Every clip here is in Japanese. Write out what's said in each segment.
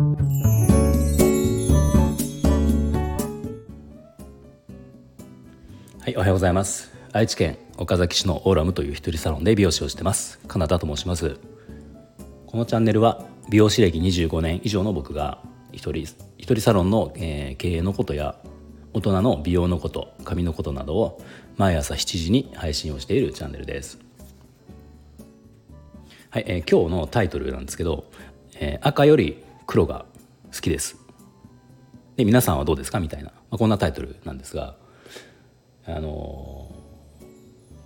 はいおはようございます。愛知県岡崎市のオーラムという一人サロンで美容師をしてます。カナダと申します。このチャンネルは美容師歴25年以上の僕が一人一人サロンの、えー、経営のことや大人の美容のこと髪のことなどを毎朝7時に配信をしているチャンネルです。はい、えー、今日のタイトルなんですけど、えー、赤より黒が好きです。で皆さんはどうですか？みたいな、まあ、こんなタイトルなんですが。あの、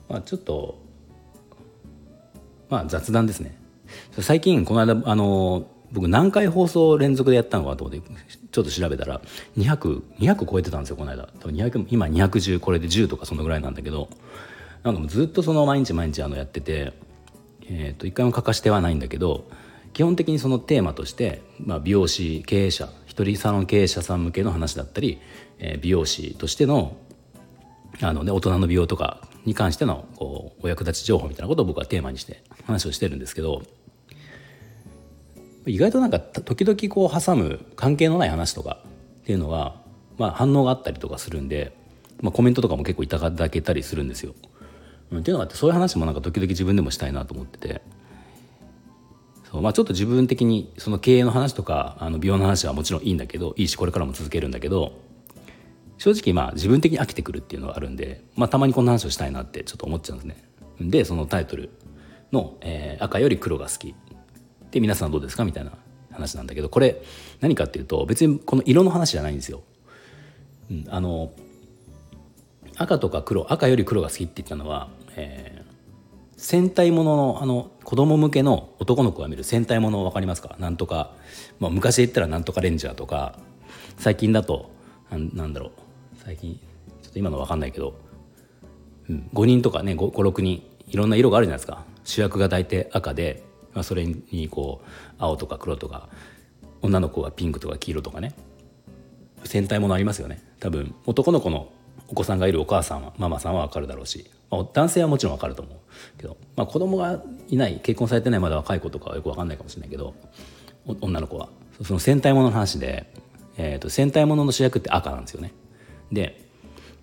まあちょっとまあ雑談ですね。最近この間あの僕何回放送連続でやったのかと思ってちょっと調べたら200200 200超えてたんですよこの間。多分200今210これで10とかそのぐらいなんだけどなんかもうずっとその毎日毎日あのやっててえー、と一回も欠かしてはないんだけど基本的にそのテーマとして、まあ、美容師経営者一人サロン経営者さん向けの話だったり、えー、美容師としてのあの、ね、大人の美容とかに関してのこうお役立ち情報みたいなことを僕はテーマにして話をしてるんですけど意外となんか時々こう挟む関係のない話とかっていうのは、まあ、反応があったりとかするんで、まあ、コメントとかも結構いただけたりするんですよ。っていうのがあってそういう話もなんか時々自分でもしたいなと思っててそう、まあ、ちょっと自分的にその経営の話とかあの美容の話はもちろんいいんだけどいいしこれからも続けるんだけど正直まあ自分的に飽きてくるっていうのがあるんで、まあ、たまにこんな話をしたいなってちょっと思っちゃうんですね。でそのタイトルの、えー「赤より黒が好き」で皆さんどうですかみたいな話なんだけどこれ何かっていうと別にこの色の話じゃないんですよ。うん、あの赤とか黒赤より黒が好きって言ったのは、え、戦隊もののあの子供向けの男の子が見る戦隊もの分かりますか？なんとか、まあ、昔言ったらなんとかレンジャーとか最近だとなんだろう。最近ちょっと今の分かんないけど、うん、5人とかね56人いろんな色があるじゃないですか。主役が大体赤で、まあ、それにこう青とか黒とか女の子はピンクとか黄色とかね。戦隊ものありますよね。多分男の子のお子さんがいるお母さんはママさんは分かるだろうし、まあ、男性はもちろん分かると思うけど、まあ、子供がいない結婚されてないまだ若い子とかはよく分かんないかもしれないけど女の子は。その戦隊ものの話で、えー、と戦隊ものの主役って赤なんですよね。で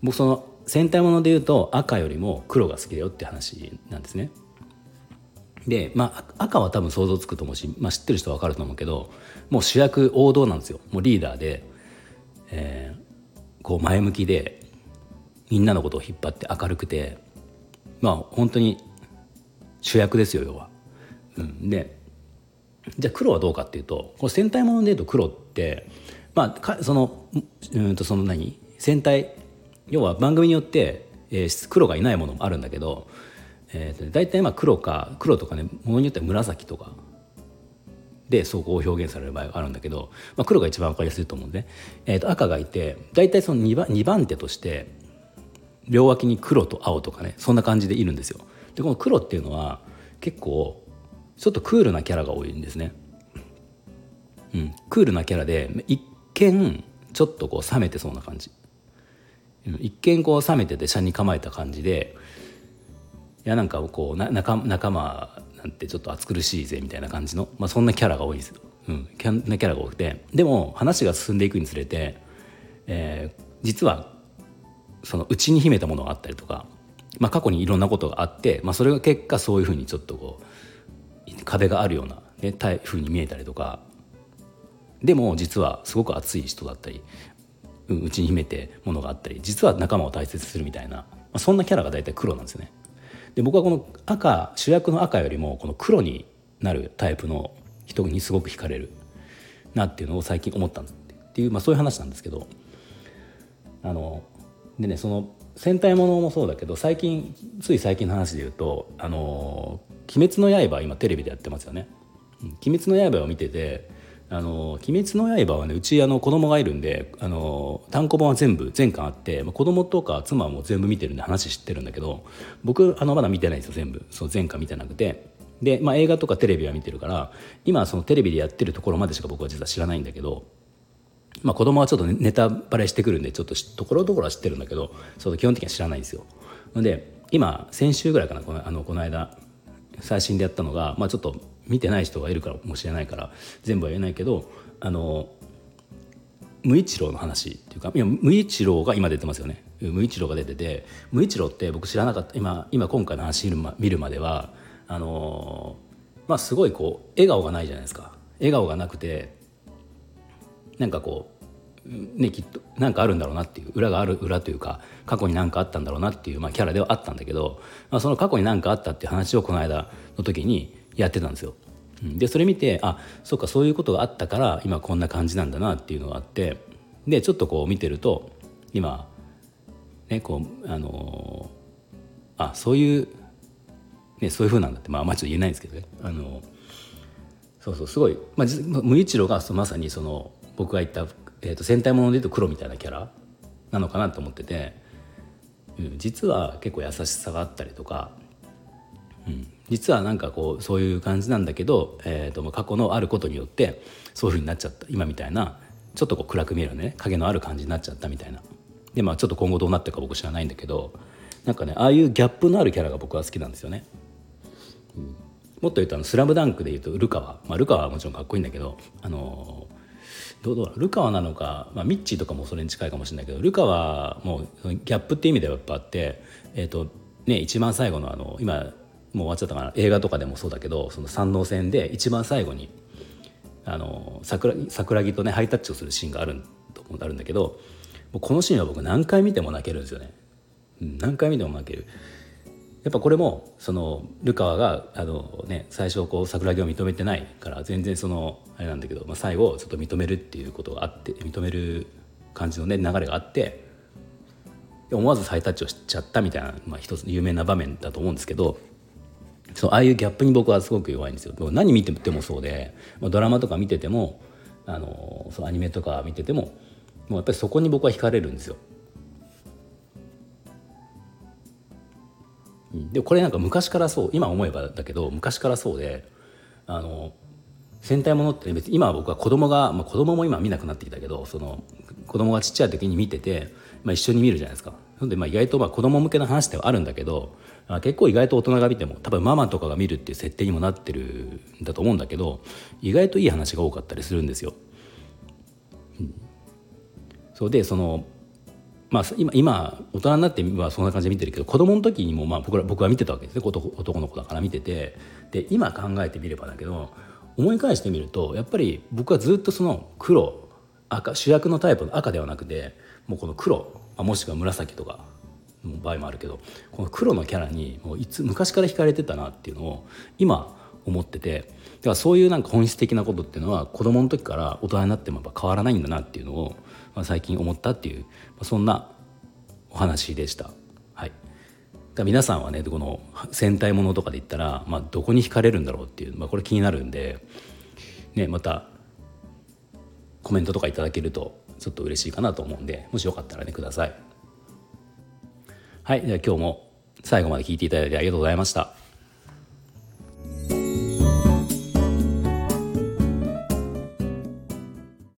僕その戦隊もので言うと赤よりも黒が好きだよって話なんですね。でまあ赤は多分想像つくと思うし、まあ、知ってる人は分かると思うけどもう主役王道なんですよ。もうリーダーで、えー、こう前向きでみんなのことを引っ張って明るくてまあ本当に主役ですよ要は。うん、でじゃあ黒はどうかっていうとこの戦隊ものでいうと黒ってまあそのうんとその何？戦隊要は番組によって、えー、黒がいないものもあるんだけど、えー、と大体まあ黒か黒とかねものによっては紫とかでそうこう表現される場合があるんだけど、まあ、黒が一番分かりやすいと思うんで、えー、と赤がいて大体その 2, 番2番手として両脇に黒と青とかねそんな感じでいるんですよ。でこの黒っていうのは結構ちょっとクールなキャラが多いんですね。うん。クールなキャラで一見ちょっとこう冷めてそうな感じ。一見こう冷めてて車に構えた感じでいやなんかこうな仲仲間なんてちょっと暑苦しいぜみたいな感じの、まあ、そんなキャラが多いですよ、うん、キャなキャラが多くて。でも話が進んでいくにつれて、えー、実はその内に秘めたものがあったりとか、まあ、過去にいろんなことがあって、まあ、それが結果そういうふうにちょっとこう壁があるような、ね、ふうに見えたりとかでも実はすごく熱い人だったり内に秘めてものがあったり実は仲間を大切にするみたいな、まあ、そんなキャラが大体黒なんですよね。で僕はこの赤主役の赤よりもこの黒になるタイプの人にすごく惹かれるなっていうのを最近思ったっていう、まあ、そういう話なんですけどあのでねその戦隊ものもそうだけど最近つい最近の話で言うと「あの鬼滅の刃」今テレビでやってますよね。鬼滅の刃を見ててあの鬼滅の刃はねうちあの子供がいるんであの単行本は全部全巻あって、まあ、子供とか妻も全部見てるんで話知ってるんだけど僕あのまだ見てないんですよ全部そう全巻見てなくてで、まあ、映画とかテレビは見てるから今そのテレビでやってるところまでしか僕は実は知らないんだけどまあ、子供はちょっとネタバレしてくるんでちょっとところどころは知ってるんだけどそう基本的には知らないんですよ。ので今先週ぐらいかなこのあのこの間最新でやったのが、まあ、ちょっと見てない人がいるかもしれないから全部は言えないけどあの無一郎の話っていうかいや無一郎が今出てますよね無一郎が出てて無一郎って僕知らなかった今今今回の話見るま見るまではあのまあすごいこう笑顔がないじゃないですか笑顔がなくてなんかこうねきっとなんかあるんだろうなっていう裏がある裏というか過去に何かあったんだろうなっていう、まあ、キャラではあったんだけど、まあ、その過去に何かあったっていう話をこの間の時にやってたんですよ。でそれ見てあそうかそういうことがあったから今こんな感じなんだなっていうのがあってでちょっとこう見てると今ねこうあのー、あそういう、ね、そういうふうなんだってまあまあちょっと言えないんですけどねあのー、そうそうすごい、まあ、無一郎がまさにその僕が言った、えー、と戦隊ものでいうと黒みたいなキャラなのかなと思ってて、うん、実は結構優しさがあったりとか、うん、実はなんかこうそういう感じなんだけど、えー、と過去のあることによってそういうふうになっちゃった今みたいなちょっとこう暗く見えるね影のある感じになっちゃったみたいな。でまあちょっと今後どうなってるか僕知らないんだけどなんかねああいうギャップのあるキャラが僕は好きなんですよね、うん、もっと言うとあの「スラムダンクで言うとルカワ、まあ、ルカワはもちろんかっこいいんだけどあのどうどうルカワなのか、まあ、ミッチーとかもそれに近いかもしれないけどルカワもギャップっていう意味ではやっぱあってえ、ー、とね一番最後のあの今もう終わっちゃったかな。映画とかでもそうだけどその山王戦で一番最後にあの桜桜木とねハイタッチをするシーンがあるとあるんだけどもうこのシーンは僕何回見ても泣けるんですよね、何回見ても泣ける。やっぱこれもそのルカワがあの、ね、最初こう桜木を認めてないから全然そのあれなんだけど、まあ、最後ちょっと認めるっていうことがあって認める感じのね流れがあって思わずハイタッチをしちゃったみたいな、まあ、一つ有名な場面だと思うんですけどそうああいうギャップに僕はすごく弱いんですよ何見ててもそうでまあドラマとか見ててもあのそうアニメとか見ててももうやっぱりそこに僕は惹かれるんですよ。でこれなんか昔からそう今思えばだけど昔からそうであの戦隊ものって別に今は僕は子供が、まあ、子供も今見なくなってきたけどその子供がちっちゃい時に見てて、まあ、一緒に見るじゃないですか。なのでまあ意外とまあ子供向けの話ではあるんだけど結構意外と大人が見ても多分ママとかが見るっていう設定にもなってるんだと思うんだけど意外といい話が多かったりするんですよ。うん、そうでそのまあ、今今大人になってはそんな感じで見てるけど子供の時にもまあ僕ら僕は見てたわけですね。男の子だから見てて。で今考えてみればだけど思い返してみるとやっぱり僕はずっとその黒赤主役のタイプの赤ではなくてもうこの黒もしくは紫とかの場合もあるけどこの黒のキャラにもういつ昔から惹かれてたなっていうのを今思っててだからそういうなんか本質的なことっていうのは子供の時から大人になってもやっぱ変わらないんだなっていうのを、まあ、最近思ったっていう、まあ、そんなお話でした。はい、皆さんはねこの戦隊ものとかで言ったら、まあ、どこに惹かれるんだろうっていう、まあ、これ気になるんで、ね、またコメントとかいただけるとちょっと嬉しいかなと思うんでもしよかったらねください。はい、では今日も最後まで聞いていただいてありがとうございました。